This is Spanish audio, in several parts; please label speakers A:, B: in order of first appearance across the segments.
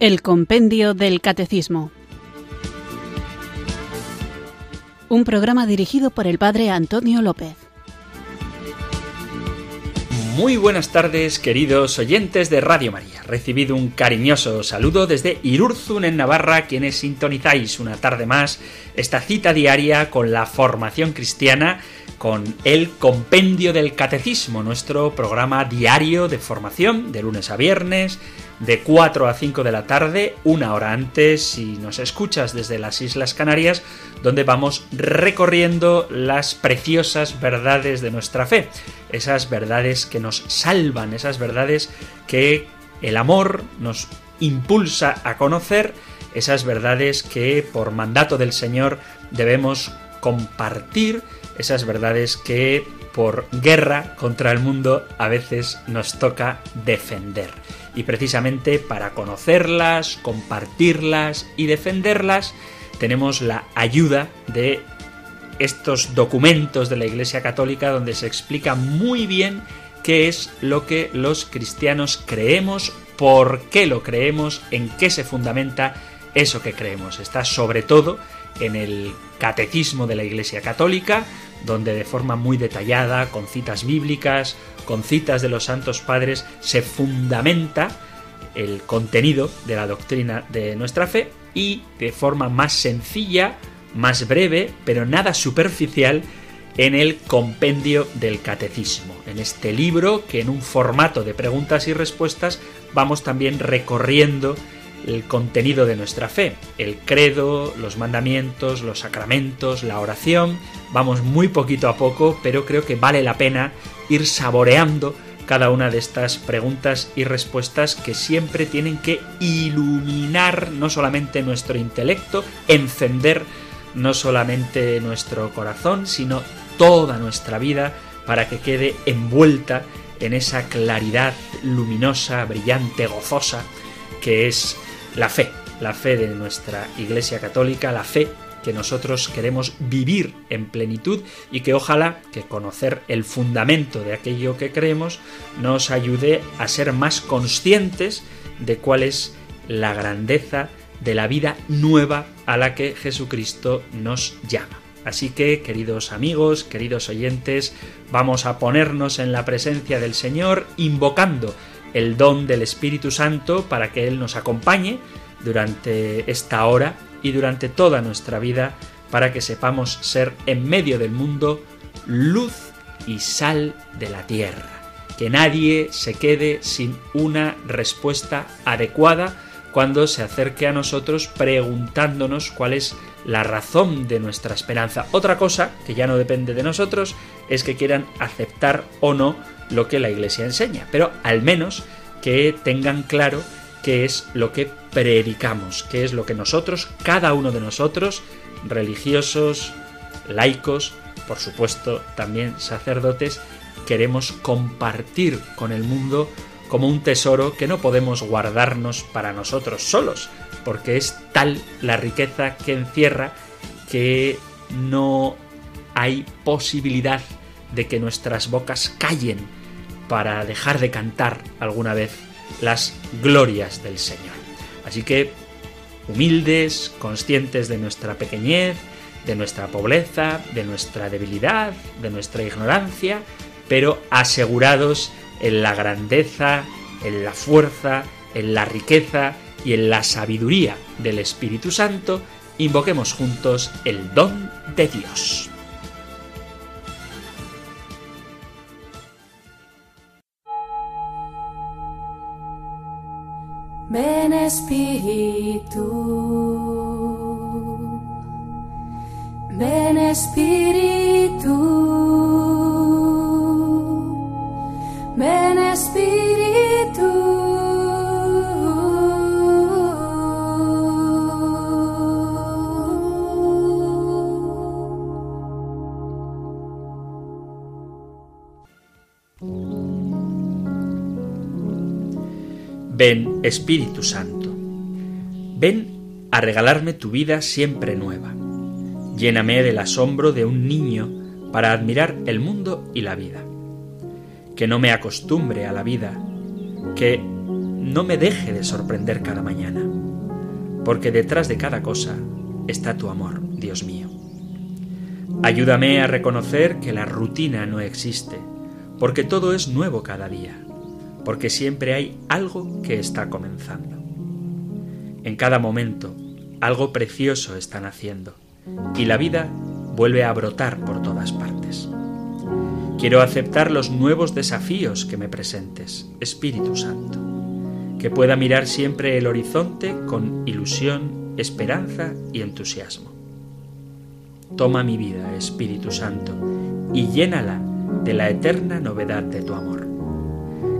A: El Compendio del Catecismo. Un programa dirigido por el Padre Antonio López.
B: Muy buenas tardes, queridos oyentes de Radio María. Recibido un cariñoso saludo desde Irurzun, en Navarra, quienes sintonizáis una tarde más esta cita diaria con la formación cristiana con el Compendio del Catecismo, nuestro programa diario de formación de lunes a viernes, de 4 a 5 de la tarde, una hora antes, si nos escuchas desde las Islas Canarias, donde vamos recorriendo las preciosas verdades de nuestra fe, esas verdades que nos salvan, esas verdades que el amor nos impulsa a conocer, esas verdades que por mandato del Señor debemos compartir, esas verdades que por guerra contra el mundo a veces nos toca defender. Y precisamente para conocerlas, compartirlas y defenderlas, tenemos la ayuda de estos documentos de la Iglesia Católica donde se explica muy bien qué es lo que los cristianos creemos, por qué lo creemos, en qué se fundamenta eso que creemos. Está sobre todo en el Catecismo de la Iglesia Católica, donde de forma muy detallada, con citas bíblicas, con citas de los santos padres, se fundamenta el contenido de la doctrina de nuestra fe y de forma más sencilla, más breve, pero nada superficial, en el compendio del catecismo, en este libro que en un formato de preguntas y respuestas vamos también recorriendo el contenido de nuestra fe, el credo, los mandamientos, los sacramentos, la oración. Vamos muy poquito a poco, pero creo que vale la pena ir saboreando cada una de estas preguntas y respuestas que siempre tienen que iluminar no solamente nuestro intelecto, encender no solamente nuestro corazón, sino toda nuestra vida para que quede envuelta en esa claridad luminosa, brillante, gozosa que es la fe, la fe de nuestra Iglesia Católica, la fe que nosotros queremos vivir en plenitud y que ojalá que conocer el fundamento de aquello que creemos nos ayude a ser más conscientes de cuál es la grandeza de la vida nueva a la que Jesucristo nos llama. Así que, queridos amigos, queridos oyentes, vamos a ponernos en la presencia del Señor invocando el don del Espíritu Santo para que Él nos acompañe durante esta hora y durante toda nuestra vida para que sepamos ser en medio del mundo luz y sal de la tierra. Que nadie se quede sin una respuesta adecuada cuando se acerque a nosotros preguntándonos cuál es la razón de nuestra esperanza. Otra cosa, que ya no depende de nosotros, es que quieran aceptar o no lo que la Iglesia enseña, pero al menos que tengan claro qué es lo que predicamos, qué es lo que nosotros, cada uno de nosotros, religiosos, laicos, por supuesto también sacerdotes, queremos compartir con el mundo como un tesoro que no podemos guardarnos para nosotros solos, porque es tal la riqueza que encierra que no hay posibilidad de que nuestras bocas callen para dejar de cantar alguna vez las glorias del Señor. Así que, humildes, conscientes de nuestra pequeñez, de nuestra pobreza, de nuestra debilidad, de nuestra ignorancia, pero asegurados en la grandeza, en la fuerza, en la riqueza y en la sabiduría del Espíritu Santo, invoquemos juntos el don de Dios.
C: Ven Espíritu, ven Espíritu, ven Espíritu.
B: Ven, Espíritu Santo, ven a regalarme tu vida siempre nueva. Lléname del asombro de un niño para admirar el mundo y la vida. Que no me acostumbre a la vida, que no me deje de sorprender cada mañana, porque detrás de cada cosa está tu amor, Dios mío. Ayúdame a reconocer que la rutina no existe, porque todo es nuevo cada día, porque siempre hay algo que está comenzando. En cada momento, algo precioso están haciendo, y la vida vuelve a brotar por todas partes. Quiero aceptar los nuevos desafíos que me presentes, Espíritu Santo, que pueda mirar siempre el horizonte con ilusión, esperanza y entusiasmo. Toma mi vida, Espíritu Santo, y llénala de la eterna novedad de tu amor.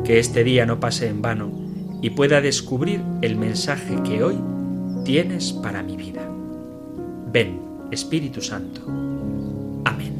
B: Que este día no pase en vano y pueda descubrir el mensaje que hoy tienes para mi vida. Ven, Espíritu Santo. Amén.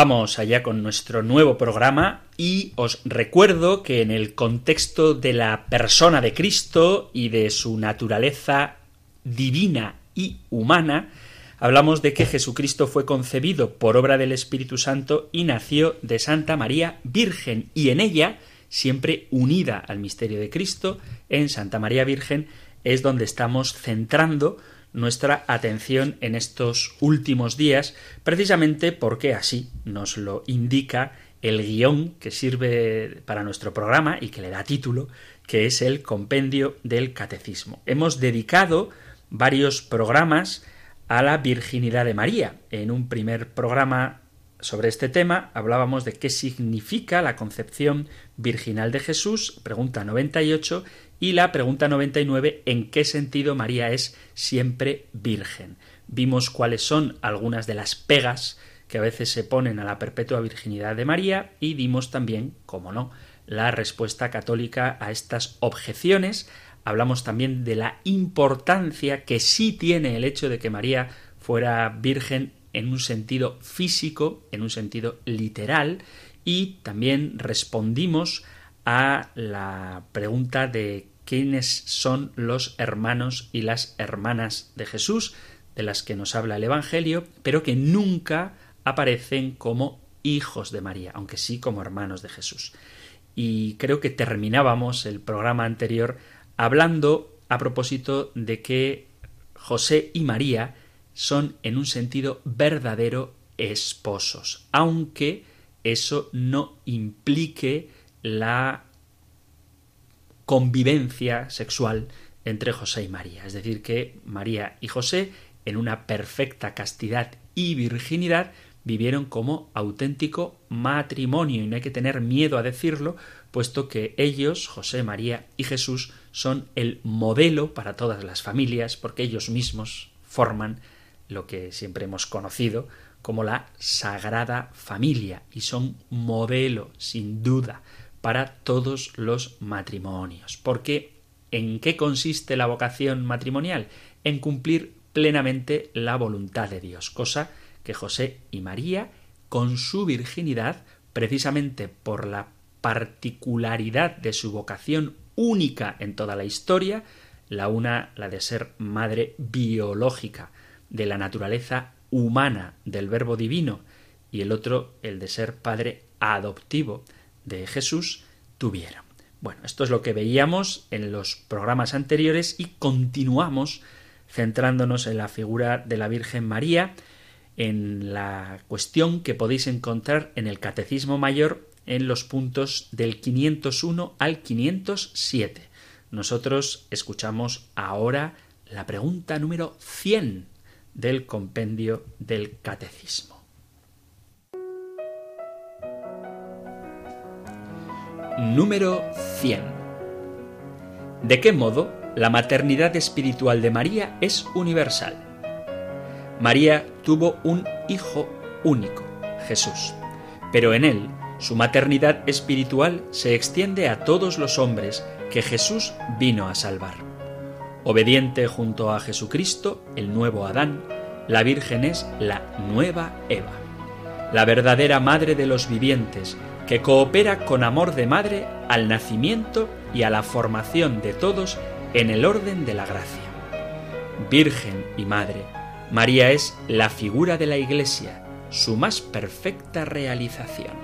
B: Vamos allá con nuestro nuevo programa y os recuerdo que en el contexto de la persona de Cristo y de su naturaleza divina y humana, hablamos de que Jesucristo fue concebido por obra del Espíritu Santo y nació de Santa María Virgen y en ella, siempre unida al misterio de Cristo, en Santa María Virgen es donde estamos centrando nuestra atención en estos últimos días, precisamente porque así nos lo indica el guion que sirve para nuestro programa y que le da título, que es el Compendio del Catecismo. Hemos dedicado varios programas a la virginidad de María. En un primer programa sobre este tema hablábamos de qué significa la concepción virginal de Jesús, pregunta 98, y la pregunta 99, ¿en qué sentido María es siempre virgen? Vimos cuáles son algunas de las pegas que a veces se ponen a la perpetua virginidad de María y dimos también, como no, la respuesta católica a estas objeciones. Hablamos también de la importancia que sí tiene el hecho de que María fuera virgen en un sentido físico, en un sentido literal, y también respondimos a la pregunta de quiénes son los hermanos y las hermanas de Jesús, de las que nos habla el Evangelio, pero que nunca aparecen como hijos de María, aunque sí como hermanos de Jesús. Y creo que terminábamos el programa anterior hablando a propósito de que José y María son en un sentido verdadero esposos, aunque eso no implique la convivencia sexual entre José y María. Es decir, que María y José, en una perfecta castidad y virginidad, vivieron como auténtico matrimonio y no hay que tener miedo a decirlo, puesto que ellos, José, María y Jesús, son el modelo para todas las familias, porque ellos mismos forman lo que siempre hemos conocido como la Sagrada Familia y son modelo, sin duda, para todos los matrimonios. Porque ¿en qué consiste la vocación matrimonial? En cumplir plenamente la voluntad de Dios, cosa que José y María, con su virginidad, precisamente por la particularidad de su vocación única en toda la historia, la una la de ser madre biológica de la naturaleza humana del Verbo Divino y el otro el de ser padre adoptivo de Jesús tuvieron. Bueno, esto es lo que veíamos en los programas anteriores y continuamos centrándonos en la figura de la Virgen María, en la cuestión que podéis encontrar en el Catecismo Mayor en los puntos del 501 al 507. Nosotros escuchamos ahora la pregunta número 100 del compendio del Catecismo. Número 100. ¿De qué modo la maternidad espiritual de María es universal? María tuvo un hijo único, Jesús, pero en él su maternidad espiritual se extiende a todos los hombres que Jesús vino a salvar. Obediente junto a Jesucristo, el nuevo Adán, la Virgen es la nueva Eva, la verdadera madre de los vivientes, que coopera con amor de madre al nacimiento y a la formación de todos en el orden de la gracia. Virgen y Madre, María es la figura de la Iglesia, su más perfecta realización.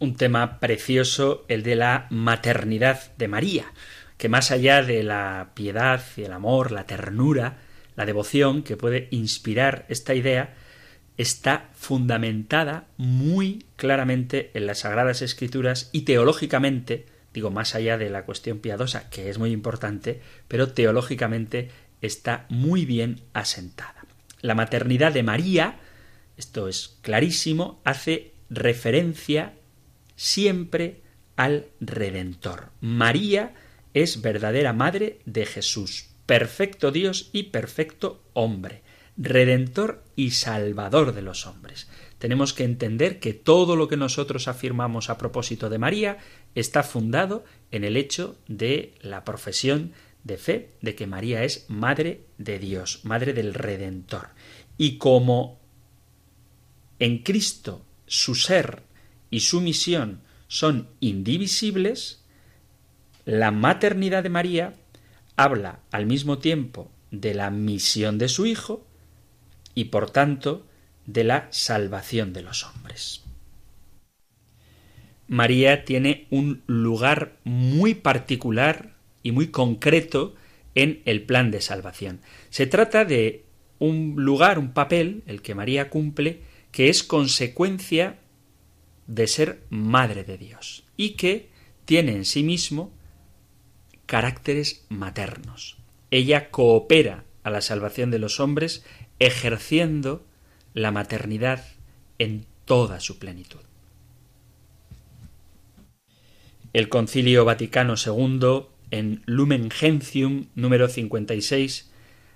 B: Un tema precioso, el de la maternidad de María, que más allá de la piedad y el amor, la ternura, la devoción que puede inspirar esta idea, está fundamentada muy claramente en las Sagradas Escrituras y teológicamente, digo más allá de la cuestión piadosa, que es muy importante, pero teológicamente está muy bien asentada. La maternidad de María, esto es clarísimo, hace referencia siempre al Redentor. María es verdadera madre de Jesús, perfecto Dios y perfecto hombre. Redentor y Salvador de los hombres. Tenemos que entender que todo lo que nosotros afirmamos a propósito de María está fundado en el hecho de la profesión de fe de que María es Madre de Dios, Madre del Redentor. Y como en Cristo su ser y su misión son indivisibles, la maternidad de María habla al mismo tiempo de la misión de su Hijo y por tanto de la salvación de los hombres. María tiene un lugar muy particular y muy concreto en el plan de salvación. Se trata de un lugar, un papel, el que María cumple, que es consecuencia de ser madre de Dios y que tiene en sí mismo caracteres maternos. Ella coopera a la salvación de los hombres ejerciendo la maternidad en toda su plenitud. El Concilio Vaticano II, en Lumen Gentium número 56,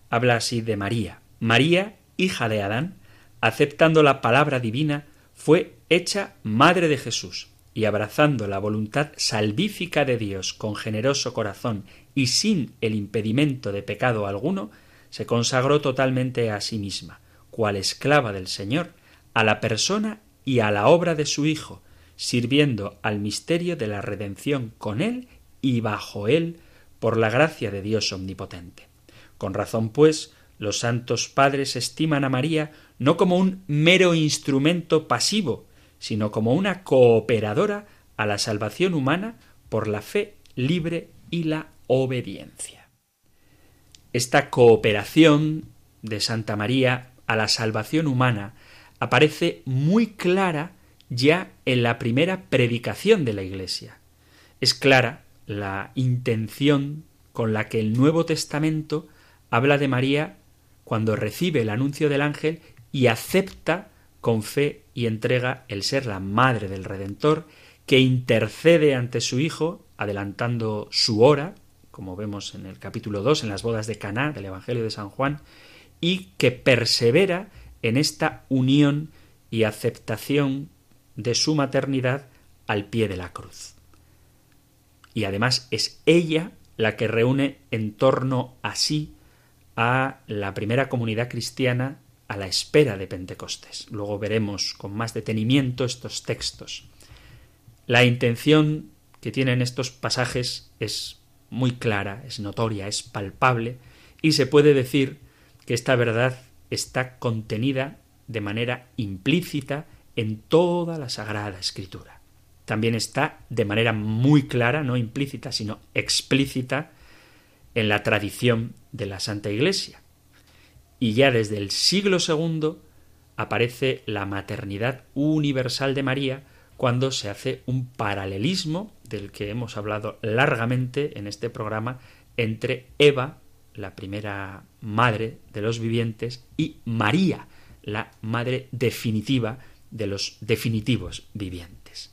B: habla así de María. María, hija de Adán, aceptando la palabra divina, fue hecha madre de Jesús, y abrazando la voluntad salvífica de Dios con generoso corazón y sin el impedimento de pecado alguno, se consagró totalmente a sí misma, cual esclava del Señor, a la persona y a la obra de su Hijo, sirviendo al misterio de la redención con él y bajo él por la gracia de Dios omnipotente. Con razón, pues, los santos padres estiman a María no como un mero instrumento pasivo, sino como una cooperadora a la salvación humana por la fe libre y la obediencia. Esta cooperación de Santa María a la salvación humana aparece muy clara ya en la primera predicación de la Iglesia. Es clara la intención con la que el Nuevo Testamento habla de María cuando recibe el anuncio del ángel y acepta con fe y entrega el ser la madre del Redentor, que intercede ante su Hijo, adelantando su hora, como vemos en el capítulo 2, en las bodas de Caná del Evangelio de San Juan, y que persevera en esta unión y aceptación de su maternidad al pie de la cruz. Y además es ella la que reúne en torno a sí a la primera comunidad cristiana a la espera de Pentecostés. Luego veremos con más detenimiento estos textos. La intención que tienen estos pasajes es muy clara, es notoria, es palpable, y se puede decir que esta verdad está contenida de manera implícita en toda la Sagrada Escritura. También está de manera muy clara, no implícita, sino explícita, en la tradición de la Santa Iglesia. Y ya desde el siglo II aparece la maternidad universal de María cuando se hace un paralelismo del que hemos hablado largamente en este programa entre Eva, la primera madre de los vivientes, y María, la madre definitiva de los definitivos vivientes.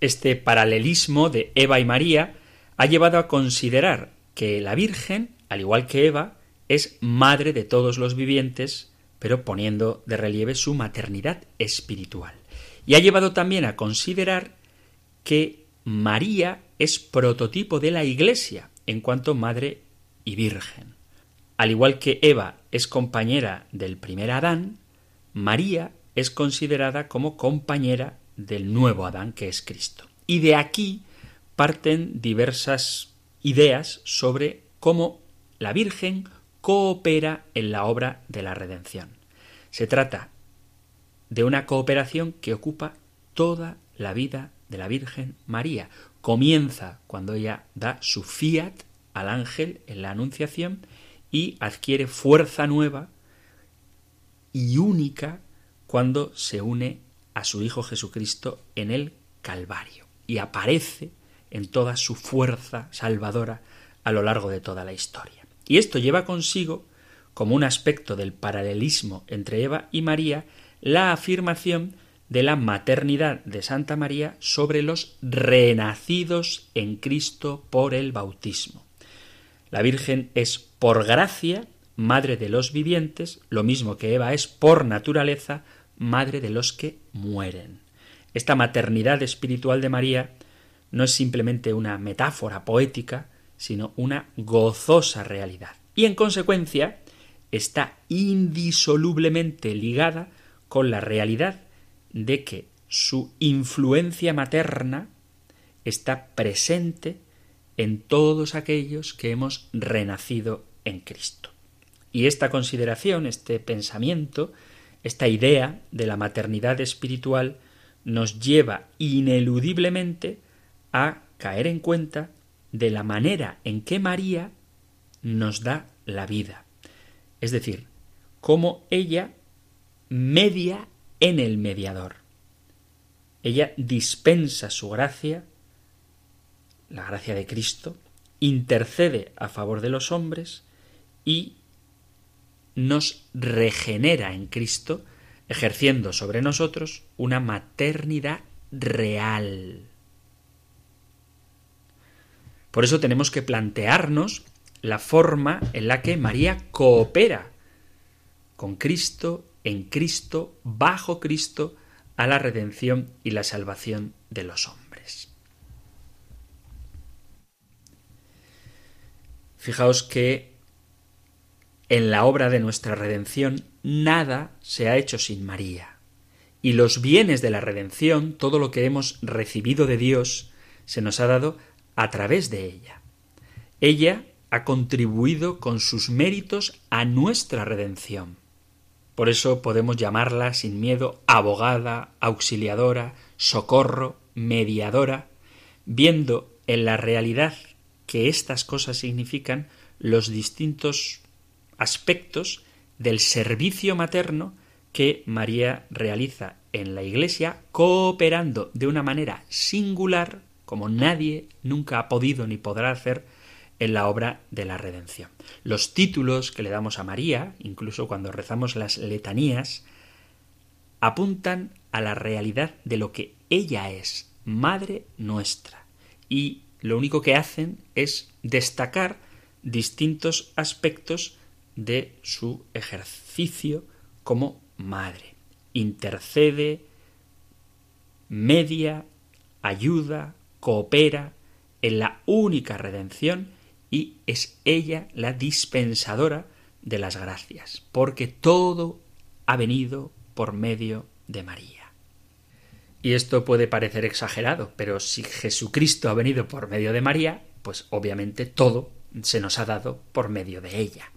B: Este paralelismo de Eva y María ha llevado a considerar que la Virgen, al igual que Eva, es madre de todos los vivientes, pero poniendo de relieve su maternidad espiritual. Y ha llevado también a considerar que María es prototipo de la Iglesia en cuanto madre y virgen. Al igual que Eva es compañera del primer Adán, María es considerada como compañera del nuevo Adán que es Cristo. Y de aquí parten diversas ideas sobre cómo la Virgen coopera en la obra de la redención. Se trata de una cooperación que ocupa toda la vida de la Virgen María. Comienza cuando ella da su fiat al ángel en la Anunciación y adquiere fuerza nueva y única cuando se une a su Hijo Jesucristo en el Calvario y aparece en toda su fuerza salvadora a lo largo de toda la historia. Y esto lleva consigo, como un aspecto del paralelismo entre Eva y María, la afirmación de la maternidad de Santa María sobre los renacidos en Cristo por el bautismo. La Virgen es por gracia madre de los vivientes, lo mismo que Eva es por naturaleza madre de los que mueren. Esta maternidad espiritual de María no es simplemente una metáfora poética, sino una gozosa realidad. Y en consecuencia está indisolublemente ligada con la realidad de que su influencia materna está presente en todos aquellos que hemos renacido en Cristo. Y esta consideración, este pensamiento, esta idea de la maternidad espiritual nos lleva ineludiblemente a caer en cuenta de la manera en que María nos da la vida. Es decir, cómo ella media en el mediador. Ella dispensa su gracia, la gracia de Cristo, intercede a favor de los hombres y nos regenera en Cristo, ejerciendo sobre nosotros una maternidad real. Por eso tenemos que plantearnos la forma en la que María coopera con Cristo, en Cristo, bajo Cristo, a la redención y la salvación de los hombres. Fijaos que en la obra de nuestra redención nada se ha hecho sin María. Y los bienes de la redención, todo lo que hemos recibido de Dios, se nos ha dado a través de ella. Ella ha contribuido con sus méritos a nuestra redención. Por eso podemos llamarla sin miedo abogada, auxiliadora, socorro, mediadora, viendo en la realidad que estas cosas significan los distintos aspectos del servicio materno que María realiza en la Iglesia, cooperando de una manera singular, como nadie nunca ha podido ni podrá hacer en la obra de la redención. Los títulos que le damos a María, incluso cuando rezamos las letanías, apuntan a la realidad de lo que ella es, Madre nuestra, y lo único que hacen es destacar distintos aspectos de su ejercicio como madre. Intercede, media, ayuda, coopera en la única redención y es ella la dispensadora de las gracias, porque todo ha venido por medio de María. Y esto puede parecer exagerado, pero si Jesucristo ha venido por medio de María, pues obviamente todo se nos ha dado por medio de ella.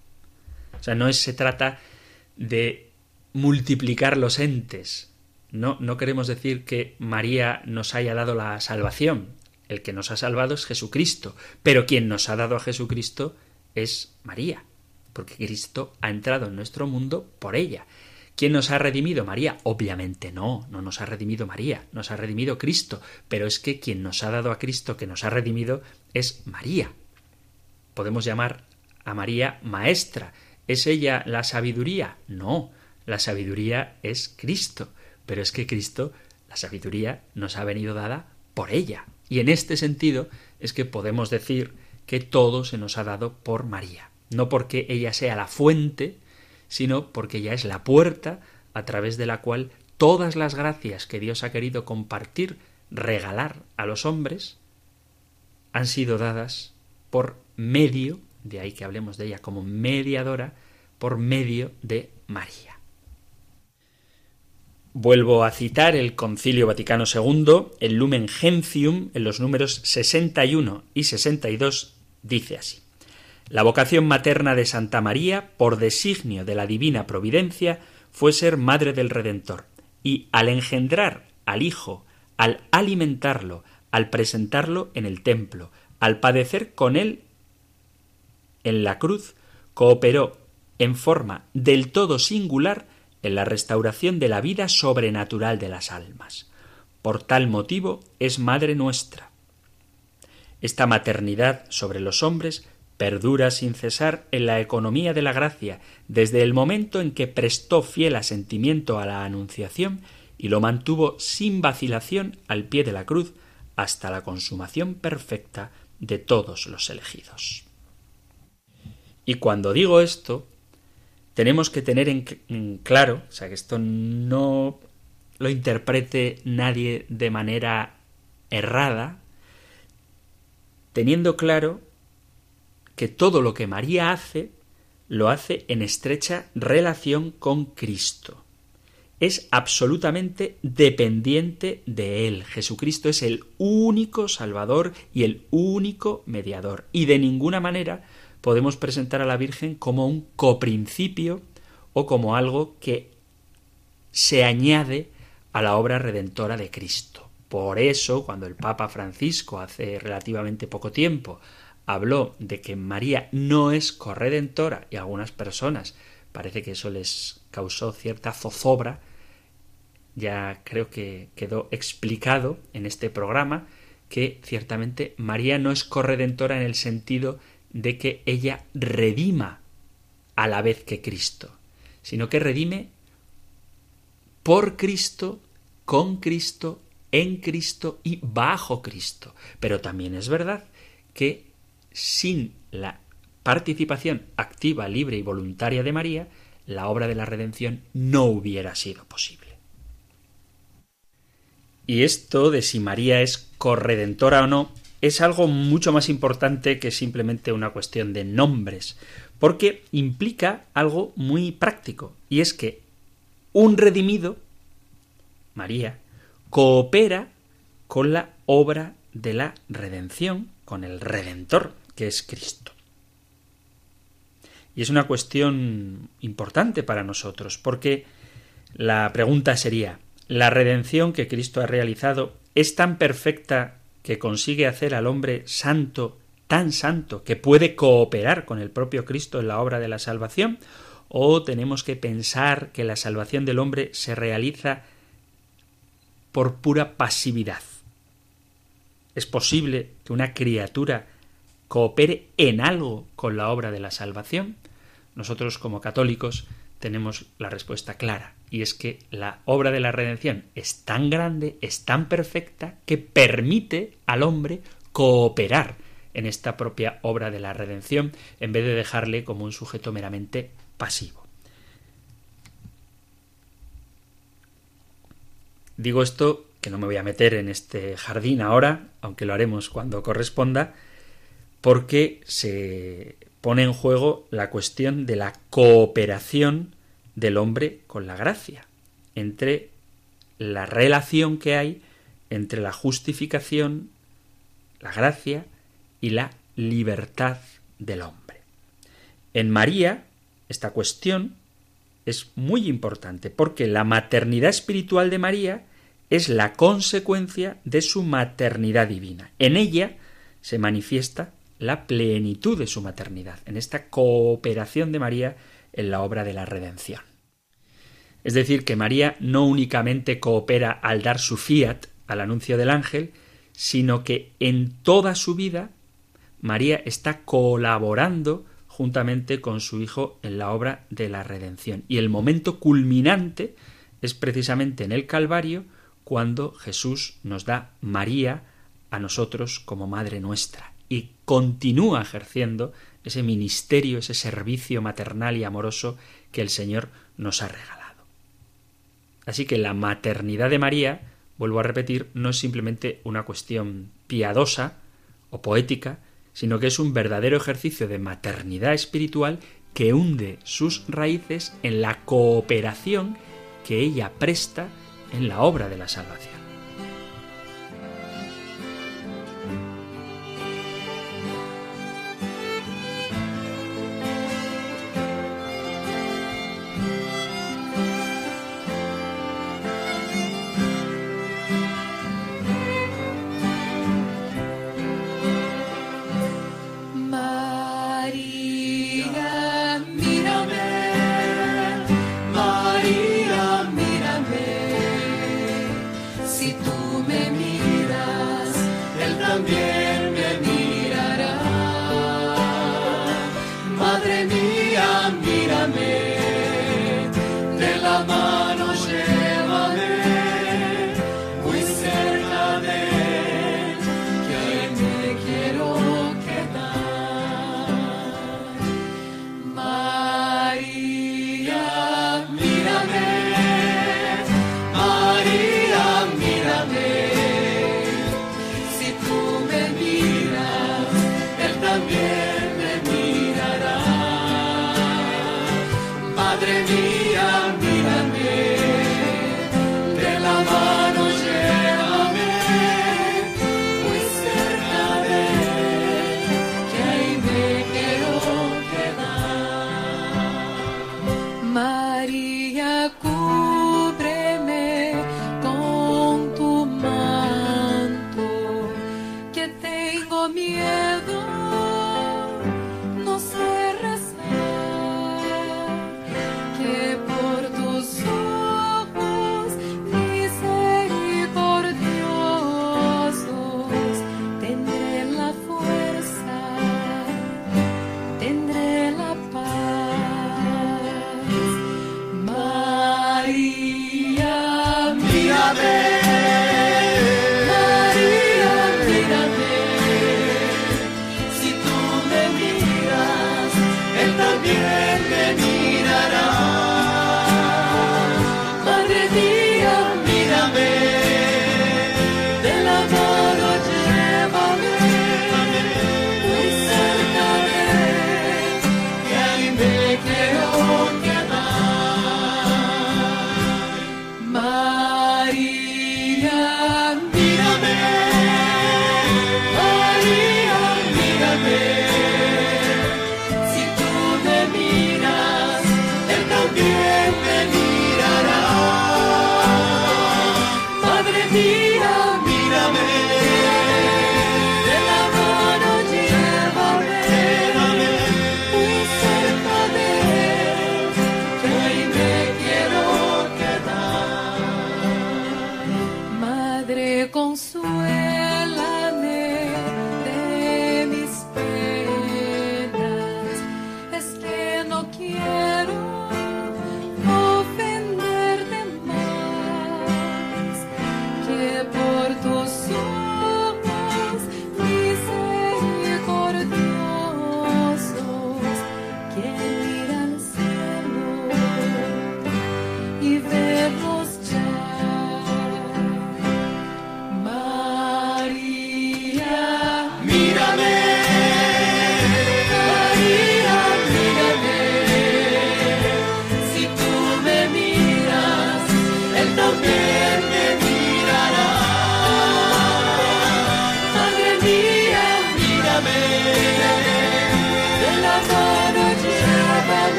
B: O sea, no se trata de multiplicar los entes. No, no queremos decir que María nos haya dado la salvación. El que nos ha salvado es Jesucristo, pero quien nos ha dado a Jesucristo es María, porque Cristo ha entrado en nuestro mundo por ella. ¿Quién nos ha redimido? María. Obviamente no, no nos ha redimido María, nos ha redimido Cristo, pero es que quien nos ha dado a Cristo, que nos ha redimido, es María. Podemos llamar a María maestra, ¿Es ella la sabiduría? No, la sabiduría es Cristo, pero es que Cristo, la sabiduría, nos ha venido dada por ella. Y en este sentido es que podemos decir que todo se nos ha dado por María. No porque ella sea la fuente, sino porque ella es la puerta a través de la cual todas las gracias que Dios ha querido compartir, regalar a los hombres, han sido dadas por medio, de ahí que hablemos de ella como mediadora, por medio de María. Vuelvo a citar el Concilio Vaticano II, el Lumen Gentium, en los números 61 y 62, dice así. La vocación materna de Santa María, por designio de la divina providencia, fue ser madre del Redentor, y al engendrar al Hijo, al alimentarlo, al presentarlo en el templo, al padecer con él en la cruz, cooperó en forma del todo singular en la restauración de la vida sobrenatural de las almas. Por tal motivo es Madre nuestra. Esta maternidad sobre los hombres perdura sin cesar en la economía de la gracia desde el momento en que prestó fiel asentimiento a la Anunciación y lo mantuvo sin vacilación al pie de la cruz hasta la consumación perfecta de todos los elegidos. Y cuando digo esto, tenemos que tener en claro, o sea, que esto no lo interprete nadie de manera errada, teniendo claro que todo lo que María hace lo hace en estrecha relación con Cristo. Es absolutamente dependiente de Él. Jesucristo es el único Salvador y el único mediador. Y de ninguna manera podemos presentar a la Virgen como un coprincipio o como algo que se añade a la obra redentora de Cristo. Por eso, cuando el Papa Francisco hace relativamente poco tiempo habló de que María no es corredentora y a algunas personas parece que eso les causó cierta zozobra, ya creo que quedó explicado en este programa que ciertamente María no es corredentora en el sentido de que ella redima a la vez que Cristo, sino que redime por Cristo, con Cristo, en Cristo y bajo Cristo. Pero también es verdad que sin la participación activa, libre y voluntaria de María, la obra de la redención no hubiera sido posible. Y esto de si María es corredentora o no es algo mucho más importante que simplemente una cuestión de nombres, porque implica algo muy práctico, y es que un redimido, María, coopera con la obra de la redención, con el Redentor, que es Cristo. Y es una cuestión importante para nosotros, porque la pregunta sería, ¿la redención que Cristo ha realizado es tan perfecta que consigue hacer al hombre santo, tan santo, que puede cooperar con el propio Cristo en la obra de la salvación? ¿O tenemos que pensar que la salvación del hombre se realiza por pura pasividad? ¿Es posible que una criatura coopere en algo con la obra de la salvación? Nosotros como católicos tenemos la respuesta clara, y es que la obra de la redención es tan grande, es tan perfecta, que permite al hombre cooperar en esta propia obra de la redención, en vez de dejarle como un sujeto meramente pasivo. Digo esto, que no me voy a meter en este jardín ahora, aunque lo haremos cuando corresponda, porque se pone en juego la cuestión de la cooperación del hombre con la gracia, entre la relación que hay entre la justificación, la gracia y la libertad del hombre. En María, esta cuestión es muy importante porque la maternidad espiritual de María es la consecuencia de su maternidad divina. En ella se manifiesta la plenitud de su maternidad, en esta cooperación de María en la obra de la redención. Es decir, que María no únicamente coopera al dar su fiat al anuncio del ángel, sino que en toda su vida María está colaborando juntamente con su Hijo en la obra de la redención. Y el momento culminante es precisamente en el Calvario,
D: cuando Jesús nos da María a nosotros como Madre nuestra y continúa ejerciendo ese ministerio, ese servicio maternal y amoroso que el Señor nos ha regalado. Así que la maternidad de María, vuelvo a repetir, no es simplemente una cuestión piadosa o poética, sino que es un verdadero ejercicio de maternidad espiritual que hunde sus raíces en la cooperación que ella presta en la obra de la salvación.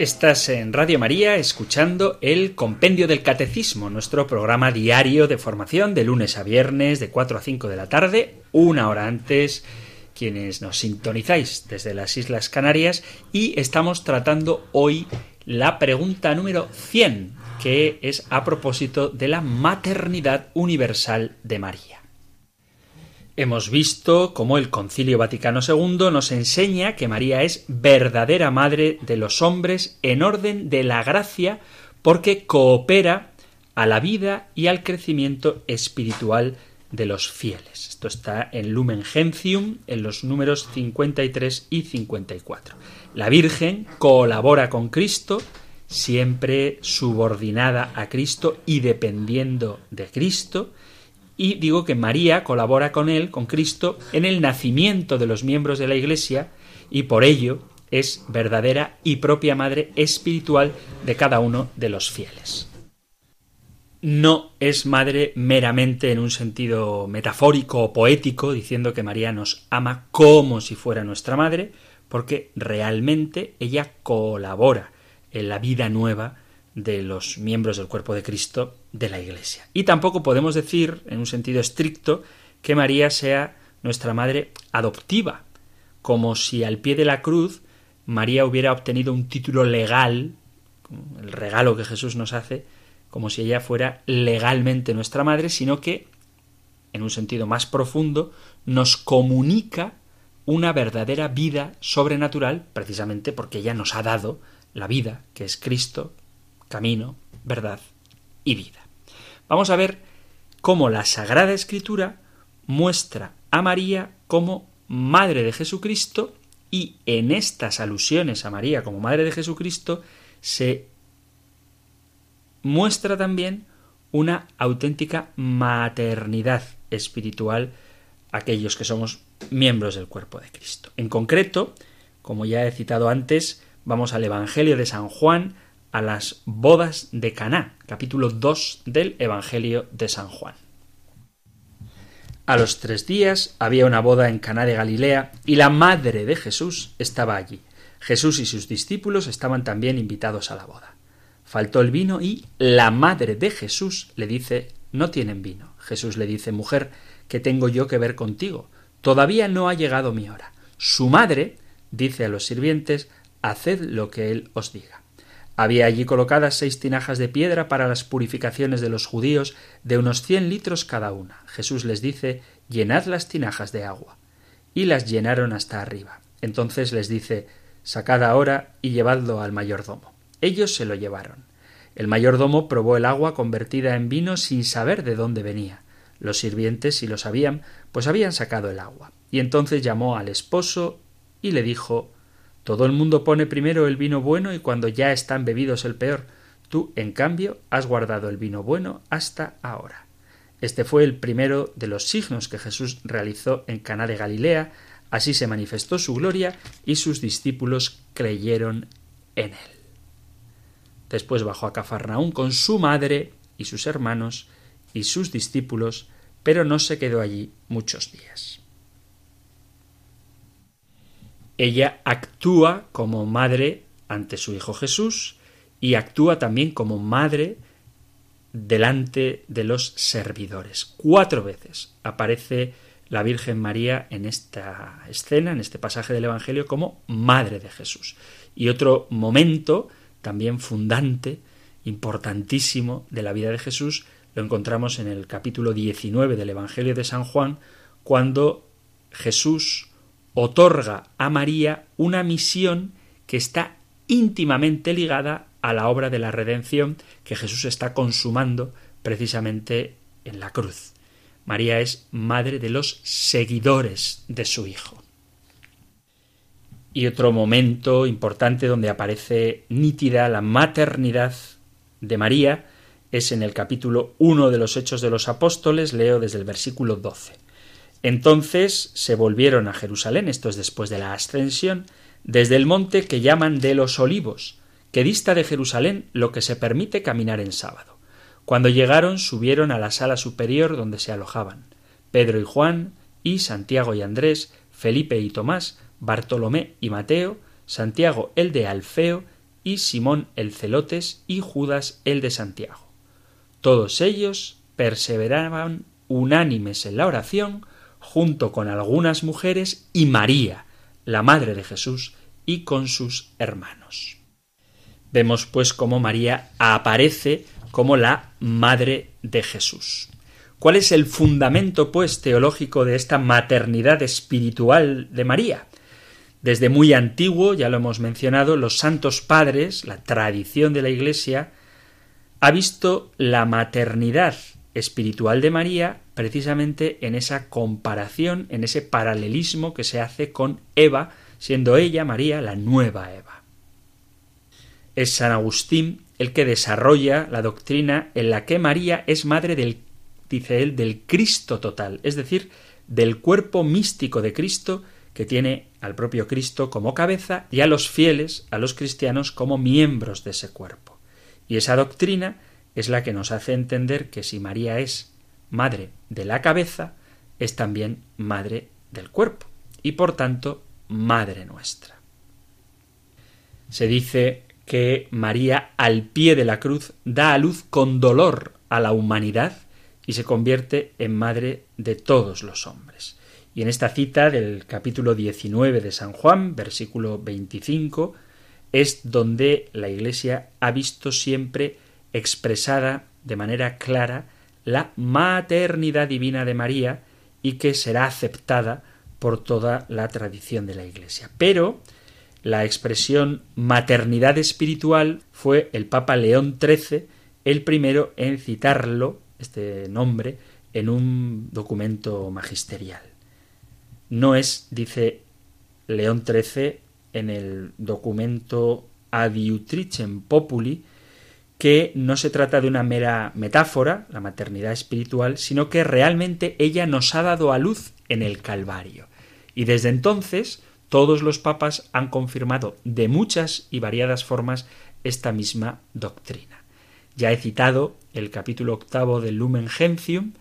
B: Estás en Radio María escuchando el Compendio del Catecismo, nuestro programa diario de formación de lunes a viernes de 4 a 5 de la tarde, una hora antes quienes nos sintonizáis desde las Islas Canarias y estamos tratando hoy la pregunta número 100, que es a propósito de la maternidad universal de María. Hemos visto cómo el Concilio Vaticano II nos enseña que María es verdadera madre de los hombres en orden de la gracia porque coopera a la vida y al crecimiento espiritual de los fieles. Esto está en Lumen Gentium en los números 53 y 54. La Virgen colabora con Cristo, siempre subordinada a Cristo y dependiendo de Cristo, y digo que María colabora con él, con Cristo, en el nacimiento de los miembros de la Iglesia y por ello es verdadera y propia madre espiritual de cada uno de los fieles. No es madre meramente en un sentido metafórico o poético, diciendo que María nos ama como si fuera nuestra madre, porque realmente ella colabora en la vida nueva de los miembros del cuerpo de Cristo de la Iglesia. Y tampoco podemos decir, en un sentido estricto, que María sea nuestra madre adoptiva, como si al pie de la cruz María hubiera obtenido un título legal, el regalo que Jesús nos hace, como si ella fuera legalmente nuestra madre, sino que, en un sentido más profundo, nos comunica una verdadera vida sobrenatural, precisamente porque ella nos ha dado la vida, que es Cristo, camino, verdad y vida. Vamos a ver cómo la Sagrada Escritura muestra a María como Madre de Jesucristo y en estas alusiones a María como Madre de Jesucristo se muestra también una auténtica maternidad espiritual aquellos que somos miembros del cuerpo de Cristo. En concreto, como ya he citado antes, vamos al Evangelio de San Juan, a las bodas de Caná, capítulo 2 del Evangelio de San Juan. A los tres días había una boda en Caná de Galilea y la madre de Jesús estaba allí. Jesús y sus discípulos estaban también invitados a la boda. Faltó el vino y la madre de Jesús le dice No tienen vino. Jesús le dice Mujer, ¿qué tengo yo que ver contigo? Todavía no ha llegado mi hora. Su madre dice a los sirvientes Haced lo que él os diga. Había allí colocadas seis tinajas de piedra para las purificaciones de los judíos de unos cien litros cada una. Jesús les dice llenad las tinajas de agua. Y las llenaron hasta arriba. Entonces les dice sacad ahora y llevadlo al mayordomo. Ellos se lo llevaron. El mayordomo probó el agua convertida en vino sin saber de dónde venía. Los sirvientes sí lo sabían, pues habían sacado el agua. Y entonces llamó al esposo y le dijo todo el mundo pone primero el vino bueno y cuando ya están bebidos el peor. Tú, en cambio, has guardado el vino bueno hasta ahora. Este fue el primero de los signos que Jesús realizó en Caná de Galilea, así se manifestó su gloria y sus discípulos creyeron en él. Después bajó a Cafarnaún con su madre y sus hermanos y sus discípulos, pero no se quedó allí muchos días. Ella actúa como madre ante su Hijo Jesús y actúa también como madre delante de los servidores. Cuatro veces aparece la Virgen María en esta escena, en este pasaje del Evangelio, como Madre de Jesús. Y otro momento también fundante, importantísimo de la vida de Jesús, lo encontramos en el capítulo 19 del Evangelio de San Juan, cuando Jesús otorga a María una misión que está íntimamente ligada a la obra de la redención que Jesús está consumando precisamente en la cruz. María es madre de los seguidores de su Hijo. Y otro momento importante donde aparece nítida la maternidad de María es en el capítulo 1 de los Hechos de los Apóstoles, leo desde el versículo 12. Entonces se volvieron a Jerusalén, esto es después de la ascensión, desde el monte que llaman de los olivos, que dista de Jerusalén lo que se permite caminar en sábado. Cuando llegaron subieron a la sala superior donde se alojaban Pedro y Juan, y Santiago y Andrés, Felipe y Tomás, Bartolomé y Mateo, Santiago el de Alfeo, y Simón el celotes, y Judas el de Santiago. Todos ellos perseveraban unánimes en la oración, junto con algunas mujeres y María, la madre de Jesús, y con sus hermanos. Vemos pues cómo María aparece como la madre de Jesús. ¿Cuál es el fundamento, pues, teológico de esta maternidad espiritual de María? Desde muy antiguo, ya lo hemos mencionado, los santos padres, la tradición de la Iglesia, ha visto la maternidad espiritual de María precisamente en esa comparación, en ese paralelismo que se hace con Eva, siendo ella, María, la nueva Eva. Es San Agustín el que desarrolla la doctrina en la que María es madre del, dice él, del Cristo total, es decir, del cuerpo místico de Cristo que tiene al propio Cristo como cabeza y a los fieles, a los cristianos, como miembros de ese cuerpo. Y esa doctrina es la que nos hace entender que si María es madre de la cabeza, es también madre del cuerpo y por tanto madre nuestra. Se dice que María al pie de la cruz da a luz con dolor a la humanidad y se convierte en madre de todos los hombres. Y en esta cita del capítulo 19 de San Juan, versículo 25, es donde la Iglesia ha visto siempre expresada de manera clara la maternidad divina de María y que será aceptada por toda la tradición de la Iglesia. Pero la expresión maternidad espiritual fue el Papa León XIII el primero en citarlo, este nombre, en un documento magisterial. No es, dice León XIII en el documento Adiutricem Populi, que no se trata de una mera metáfora, la maternidad espiritual, sino que realmente ella nos ha dado a luz en el Calvario. Y desde entonces todos los papas han confirmado de muchas y variadas formas esta misma doctrina. Ya he citado el capítulo octavo del Lumen Gentium,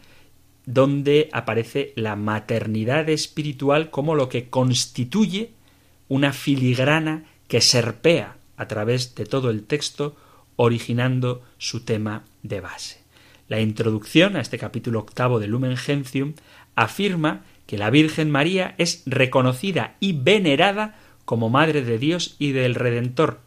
B: donde aparece la maternidad espiritual como lo que constituye una filigrana que serpea a través de todo el texto originando su tema de base. La introducción a este capítulo octavo de Lumen Gentium afirma que la Virgen María es reconocida y venerada como Madre de Dios y del Redentor,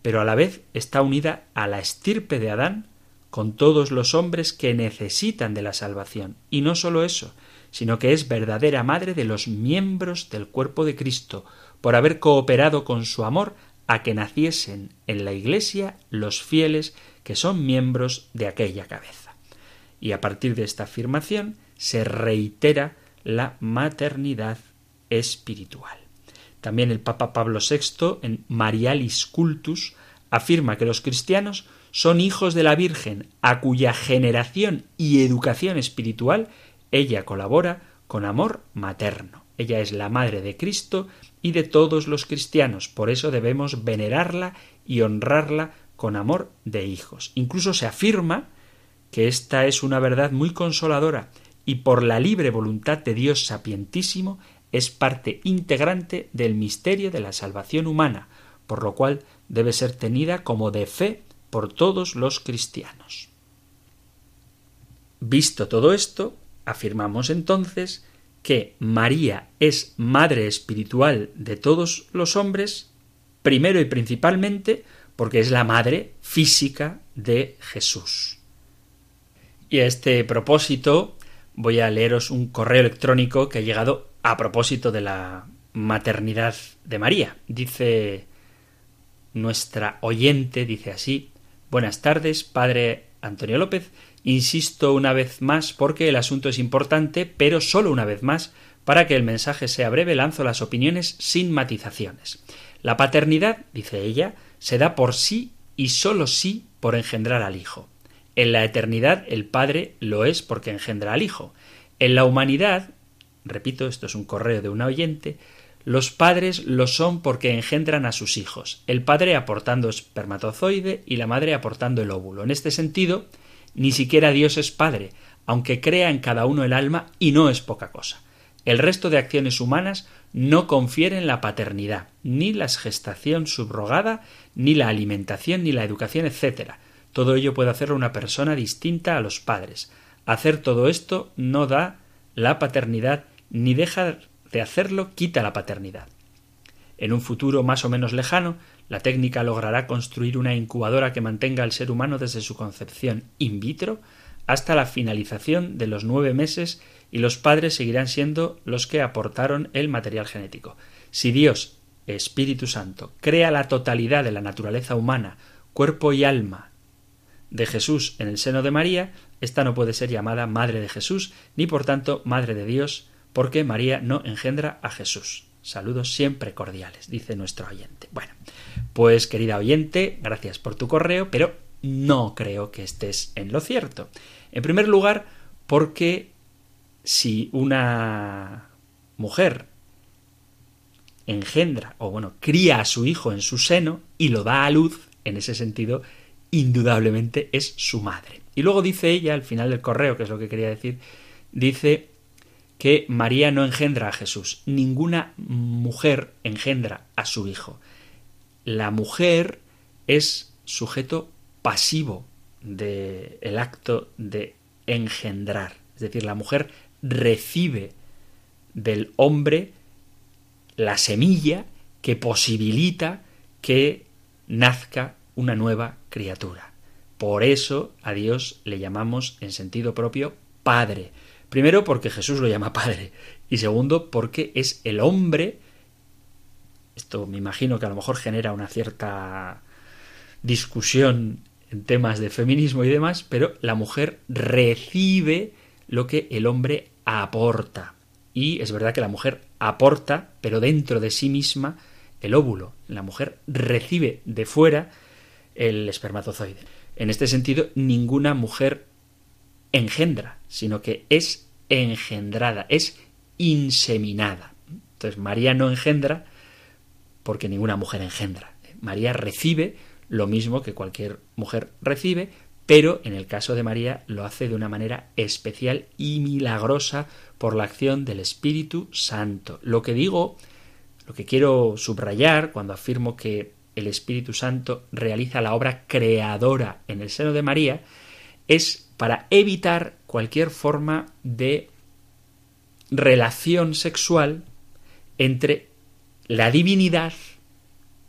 B: pero a la vez está unida a la estirpe de Adán con todos los hombres que necesitan de la salvación. Y no sólo eso, sino que es verdadera madre de los miembros del cuerpo de Cristo, por haber cooperado con su amor a que naciesen en la Iglesia los fieles que son miembros de aquella cabeza. Y a partir de esta afirmación se reitera la maternidad espiritual. También el Papa Pablo VI, en Marialis Cultus, afirma que los cristianos son hijos de la Virgen, a cuya generación y educación espiritual ella colabora con amor materno. Ella es la madre de Cristo y de todos los cristianos. Por eso debemos venerarla y honrarla con amor de hijos. Incluso se afirma que esta es una verdad muy consoladora y por la libre voluntad de Dios sapientísimo es parte integrante del misterio de la salvación humana, por lo cual debe ser tenida como de fe por todos los cristianos. Visto todo esto, afirmamos entonces que María es madre espiritual de todos los hombres, primero y principalmente porque es la madre física de Jesús. Y a este propósito voy a leeros un correo electrónico que ha llegado a propósito de la maternidad de María. Dice nuestra oyente, dice así, Buenas tardes, padre Antonio López. Insisto una vez más porque el asunto es importante, pero solo una vez más, para que el mensaje sea breve, lanzo las opiniones sin matizaciones. La paternidad, dice ella, se da por sí y sólo sí por engendrar al Hijo. En la eternidad el Padre lo es porque engendra al Hijo. En la humanidad, repito, esto es un correo de un oyente, los padres lo son porque engendran a sus hijos, el padre aportando espermatozoide y la madre aportando el óvulo. En este sentido, ni siquiera Dios es padre, aunque crea en cada uno el alma y no es poca cosa. El resto de acciones humanas no confieren la paternidad, ni la gestación subrogada, ni la alimentación, ni la educación, etc. Todo ello puede hacerlo una persona distinta a los padres. Hacer todo esto no da la paternidad ni deja de hacerlo quita la paternidad. En un futuro más o menos lejano, la técnica logrará construir una incubadora que mantenga al ser humano desde su concepción in vitro hasta la finalización de los nueve meses y los padres seguirán siendo los que aportaron el material genético. Si Dios, Espíritu Santo, crea la totalidad de la naturaleza humana, cuerpo y alma de Jesús en el seno de María, ésta no puede ser llamada Madre de Jesús, ni por tanto Madre de Dios, porque María no engendra a Jesús. Saludos siempre cordiales, dice nuestro oyente. Bueno, pues querida oyente, gracias por tu correo, pero no creo que estés en lo cierto. En primer lugar, porque si una mujer engendra o bueno, cría a su hijo en su seno y lo da a luz, en ese sentido, indudablemente es su madre. Y luego dice ella, al final del correo, que es lo que quería decir, dice que María no engendra a Jesús. Ninguna mujer engendra a su hijo. La mujer es sujeto pasivo del el acto de engendrar. Es decir, la mujer recibe del hombre la semilla que posibilita que nazca una nueva criatura. Por eso a Dios le llamamos en sentido propio Padre. Primero porque Jesús lo llama Padre y segundo porque es el hombre, esto me imagino que a lo mejor genera una cierta discusión en temas de feminismo y demás, pero la mujer recibe lo que el hombre aporta. Y es verdad que la mujer aporta, pero dentro de sí misma, el óvulo. La mujer recibe de fuera el espermatozoide. En este sentido, ninguna mujer engendra, sino que es engendrada, es inseminada. Entonces María no engendra porque ninguna mujer engendra. María recibe lo mismo que cualquier mujer recibe, pero en el caso de María lo hace de una manera especial y milagrosa por la acción del Espíritu Santo. Lo que digo, lo que quiero subrayar cuando afirmo que el Espíritu Santo realiza la obra creadora en el seno de María, es para evitar cualquier forma de relación sexual entre la divinidad,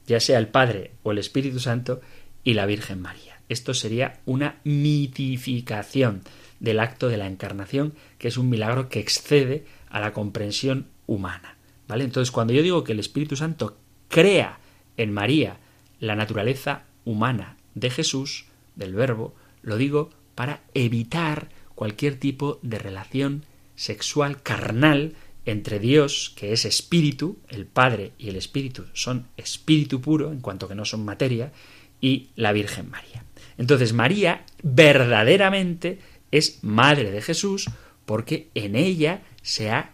B: ya sea el Padre o el Espíritu Santo, y la Virgen María. Esto sería una mitificación del acto de la encarnación, que es un milagro que excede a la comprensión humana. ¿Vale? Entonces, cuando yo digo que el Espíritu Santo crea en María la naturaleza humana de Jesús, del Verbo, lo digo para evitar cualquier tipo de relación sexual carnal entre Dios, que es espíritu, el Padre y el Espíritu son espíritu puro, en cuanto que no son materia, y la Virgen María. Entonces María verdaderamente es madre de Jesús porque en ella se ha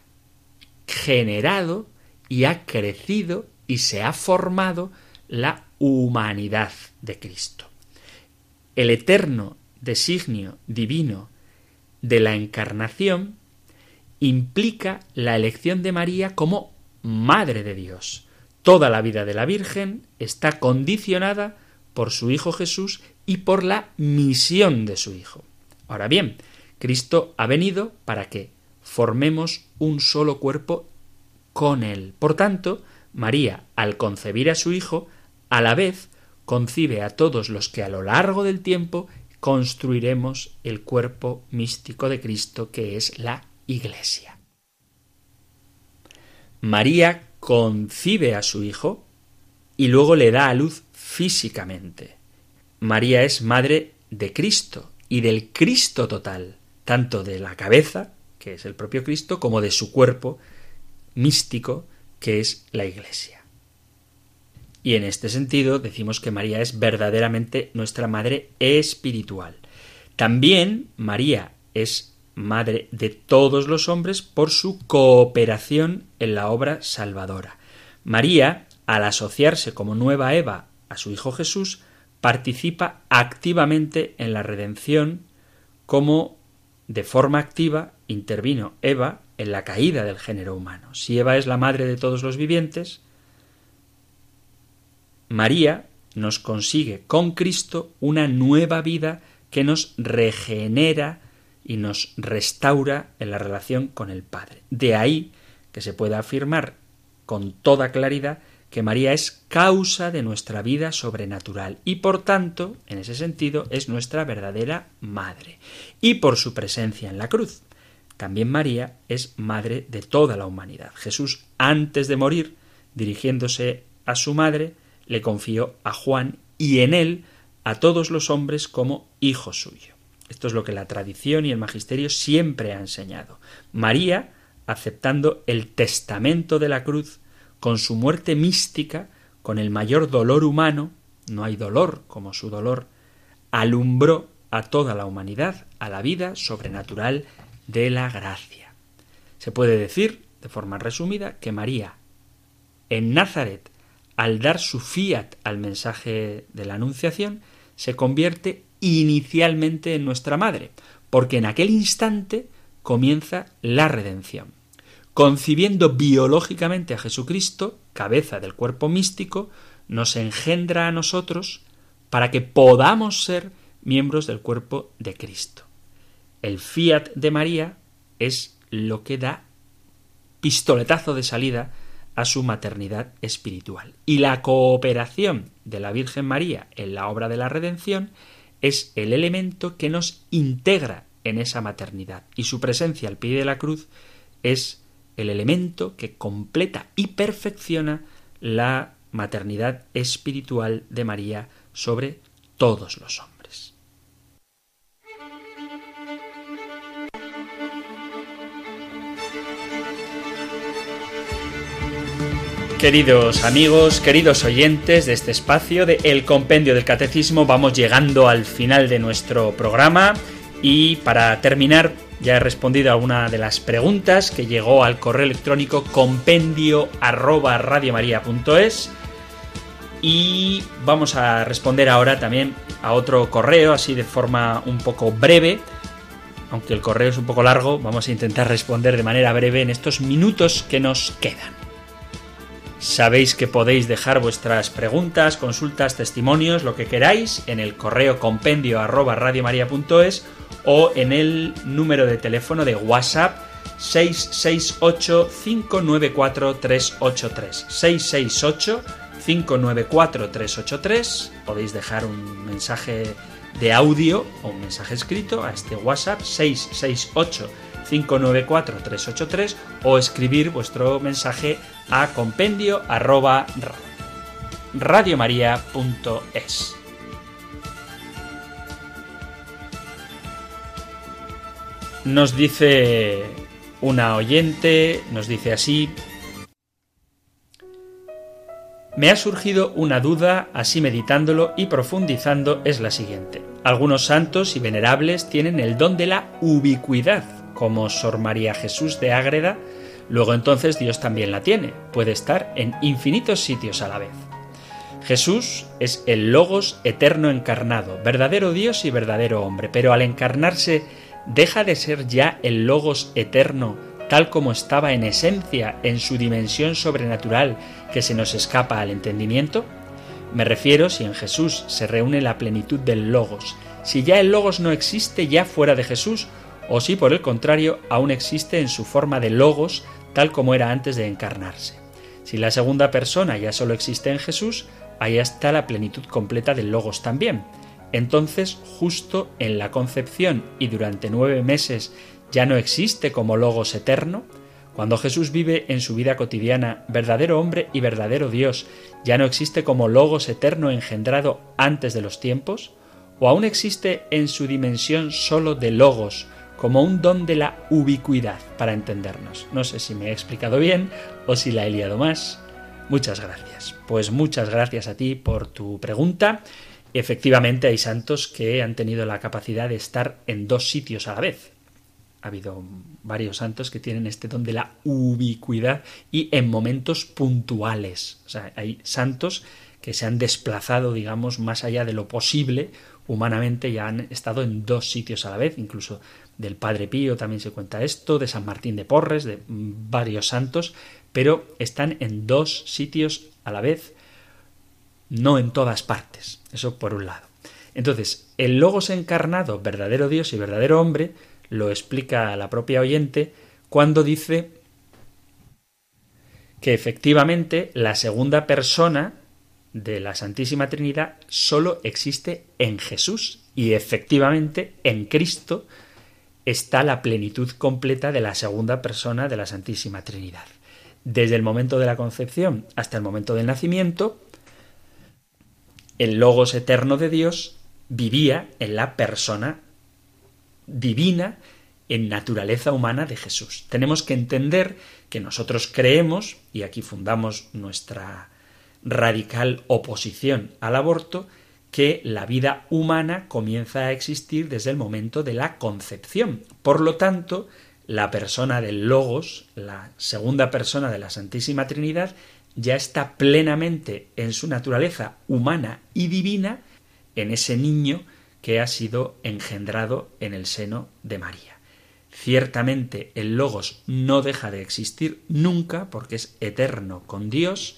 B: generado y ha crecido y se ha formado la humanidad de Cristo. El eterno designio divino de la encarnación implica la elección de María como Madre de Dios. Toda la vida de la Virgen está condicionada por su Hijo Jesús y por la misión de su Hijo. Ahora bien, Cristo ha venido para que formemos un solo cuerpo con Él. Por tanto, María, al concebir a su Hijo, a la vez concibe a todos los que a lo largo del tiempo construiremos el cuerpo místico de Cristo que es la Iglesia. María concibe a su Hijo y luego le da a luz físicamente. María es madre de Cristo y del Cristo total, tanto de la cabeza, que es el propio Cristo, como de su cuerpo místico, que es la Iglesia. Y en este sentido decimos que María es verdaderamente nuestra madre espiritual. También María es madre de todos los hombres por su cooperación en la obra salvadora. María, al asociarse como nueva Eva a su Hijo Jesús, participa activamente en la redención como de forma activa intervino Eva en la caída del género humano. Si Eva es la madre de todos los vivientes, María nos consigue con Cristo una nueva vida que nos regenera y nos restaura en la relación con el Padre. De ahí que se pueda afirmar con toda claridad que María es causa de nuestra vida sobrenatural y por tanto, en ese sentido, es nuestra verdadera madre. Y por su presencia en la cruz. También María es madre de toda la humanidad. Jesús, antes de morir, dirigiéndose a su madre, le confió a Juan y en él a todos los hombres como hijo suyo. Esto es lo que la tradición y el magisterio siempre ha enseñado. María, aceptando el testamento de la cruz, con su muerte mística, con el mayor dolor humano, no hay dolor como su dolor, alumbró a toda la humanidad a la vida sobrenatural de la gracia. Se puede decir, de forma resumida, que María, en Nazaret, al dar su fiat al mensaje de la Anunciación, se convierte inicialmente en nuestra madre, porque en aquel instante comienza la redención. Concibiendo biológicamente a Jesucristo, cabeza del cuerpo místico, nos engendra a nosotros para que podamos ser miembros del cuerpo de Cristo. El fiat de María es lo que da pistoletazo de salida a su maternidad espiritual. Y la cooperación de la Virgen María en la obra de la redención es el elemento que nos integra en esa maternidad y su presencia al pie de la cruz es el elemento que completa y perfecciona la maternidad espiritual de María sobre todos los hombres. Queridos amigos, queridos oyentes de este espacio de El Compendio del Catecismo, vamos llegando al final de nuestro programa y para terminar ya he respondido a una de las preguntas que llegó al correo electrónico compendio y vamos a responder ahora también a otro correo así de forma un poco breve. Aunque el correo es un poco largo vamos a intentar responder de manera breve en estos minutos que nos quedan Sabéis que podéis dejar vuestras preguntas, consultas, testimonios, lo que queráis en el correo compendio arroba o en el número de teléfono de WhatsApp 668 594 383 668 594 383 podéis dejar un mensaje de audio o un mensaje escrito a este WhatsApp 668 594 383 o escribir vuestro mensaje a compendio arroba radiomaria.es. Nos dice una oyente, nos dice así, me ha surgido una duda, así meditándolo y profundizando, es la siguiente. Algunos santos y venerables tienen el don de la ubicuidad, como Sor María Jesús de Ágreda, luego entonces Dios también la tiene, puede estar en infinitos sitios a la vez. Jesús es el Logos eterno encarnado, verdadero Dios y verdadero hombre, pero al encarnarse deja de ser ya el Logos eterno tal como estaba en esencia en su dimensión sobrenatural que se nos escapa al entendimiento? Me refiero si en Jesús se reúne la plenitud del Logos, si ya el Logos no existe ya fuera de Jesús, o si por el contrario aún existe en su forma de logos tal como era antes de encarnarse. Si la segunda persona ya solo existe en Jesús, ahí está la plenitud completa del logos también. Entonces, justo en la concepción y durante nueve meses ya no existe como logos eterno, Cuando Jesús vive en su vida cotidiana, verdadero hombre y verdadero Dios, ¿ya no existe como logos eterno engendrado antes de los tiempos? ¿O aún existe en su dimensión solo de logos, como un don de la ubicuidad, para entendernos? No sé si me he explicado bien o si la he liado más. Muchas gracias. Pues muchas gracias a ti por tu pregunta. Efectivamente hay santos que han tenido la capacidad de estar en dos sitios a la vez ha habido varios santos que tienen este don de la ubicuidad y en momentos puntuales. O sea, hay santos que se han desplazado, digamos, más allá de lo posible humanamente y han estado en dos sitios a la vez, incluso del Padre Pío también se cuenta esto, de San Martín de Porres, de varios santos, pero están en dos sitios a la vez, no en todas partes. Eso por un lado. Entonces, el Logos encarnado, verdadero Dios y verdadero hombre, lo explica la propia oyente cuando dice que efectivamente la segunda persona de la Santísima Trinidad solo existe en Jesús y efectivamente en Cristo está la plenitud completa de la segunda persona de la Santísima Trinidad. Desde el momento de la concepción hasta el momento del nacimiento, el Logos eterno de Dios vivía en la persona divina en naturaleza humana de Jesús. Tenemos que entender que nosotros creemos, y aquí fundamos nuestra radical oposición al aborto, que la vida humana comienza a existir desde el momento de la concepción. Por lo tanto, la persona del Logos, la segunda persona de la Santísima Trinidad, ya está plenamente en su naturaleza humana y divina en ese niño que ha sido engendrado en el seno de María. Ciertamente el Logos no deja de existir nunca porque es eterno con Dios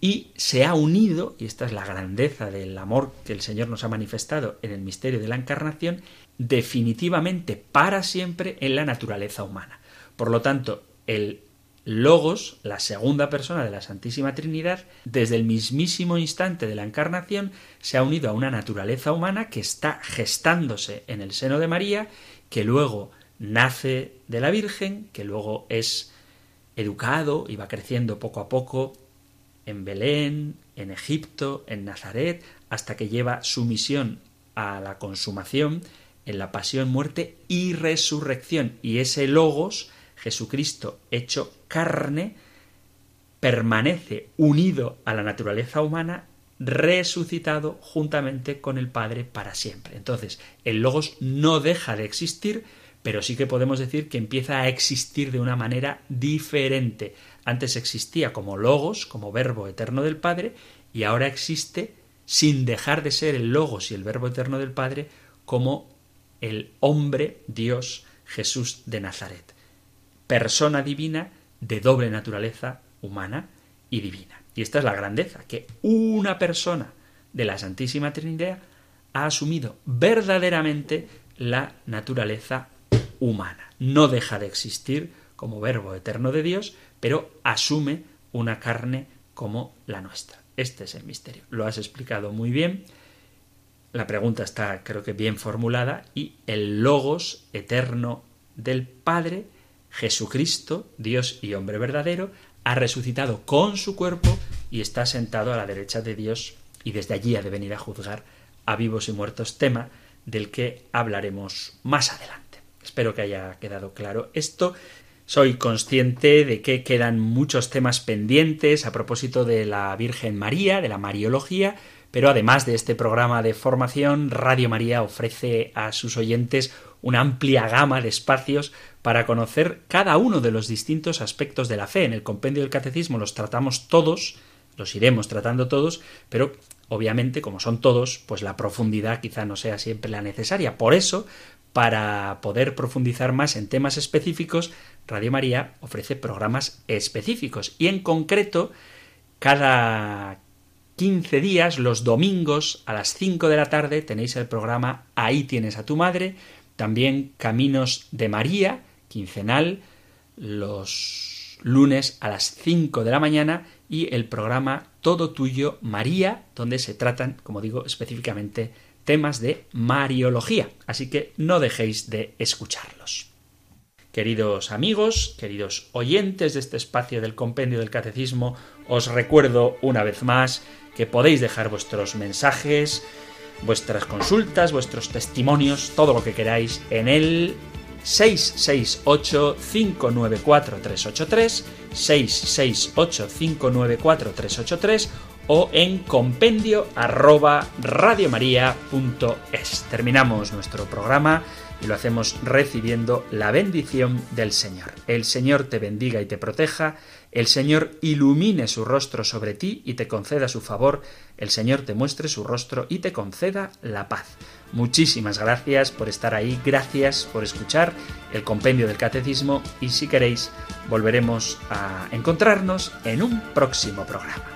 B: y se ha unido, y esta es la grandeza del amor que el Señor nos ha manifestado en el misterio de la encarnación, definitivamente para siempre en la naturaleza humana. Por lo tanto, el Logos, la segunda persona de la Santísima Trinidad, desde el mismísimo instante de la encarnación, se ha unido a una naturaleza humana que está gestándose en el seno de María, que luego nace de la Virgen, que luego es educado y va creciendo poco a poco en Belén, en Egipto, en Nazaret, hasta que lleva su misión a la consumación en la pasión, muerte y resurrección. Y ese logos Jesucristo hecho carne, permanece unido a la naturaleza humana, resucitado juntamente con el Padre para siempre. Entonces, el Logos no deja de existir, pero sí que podemos decir que empieza a existir de una manera diferente. Antes existía como Logos, como verbo eterno del Padre, y ahora existe sin dejar de ser el Logos y el verbo eterno del Padre como el hombre Dios Jesús de Nazaret persona divina de doble naturaleza humana y divina. Y esta es la grandeza, que una persona de la Santísima Trinidad ha asumido verdaderamente la naturaleza humana. No deja de existir como verbo eterno de Dios, pero asume una carne como la nuestra. Este es el misterio. Lo has explicado muy bien. La pregunta está, creo que bien formulada, y el logos eterno del Padre Jesucristo, Dios y hombre verdadero, ha resucitado con su cuerpo y está sentado a la derecha de Dios y desde allí ha de venir a juzgar a vivos y muertos, tema del que hablaremos más adelante. Espero que haya quedado claro esto. Soy consciente de que quedan muchos temas pendientes a propósito de la Virgen María, de la Mariología, pero además de este programa de formación, Radio María ofrece a sus oyentes una amplia gama de espacios para conocer cada uno de los distintos aspectos de la fe. En el compendio del catecismo los tratamos todos, los iremos tratando todos, pero obviamente como son todos, pues la profundidad quizá no sea siempre la necesaria. Por eso, para poder profundizar más en temas específicos, Radio María ofrece programas específicos y en concreto cada 15 días, los domingos a las 5 de la tarde, tenéis el programa Ahí tienes a tu madre, también Caminos de María, quincenal, los lunes a las 5 de la mañana y el programa Todo Tuyo María, donde se tratan, como digo, específicamente temas de Mariología. Así que no dejéis de escucharlos. Queridos amigos, queridos oyentes de este espacio del compendio del catecismo, os recuerdo una vez más que podéis dejar vuestros mensajes, vuestras consultas, vuestros testimonios, todo lo que queráis en el 668-594-383, 668-594-383 o en compendio arroba radiomaria.es. Terminamos nuestro programa y lo hacemos recibiendo la bendición del Señor. El Señor te bendiga y te proteja, el Señor ilumine su rostro sobre ti y te conceda su favor, el Señor te muestre su rostro y te conceda la paz. Muchísimas gracias por estar ahí, gracias por escuchar el compendio del catecismo y si queréis volveremos a encontrarnos en un próximo programa.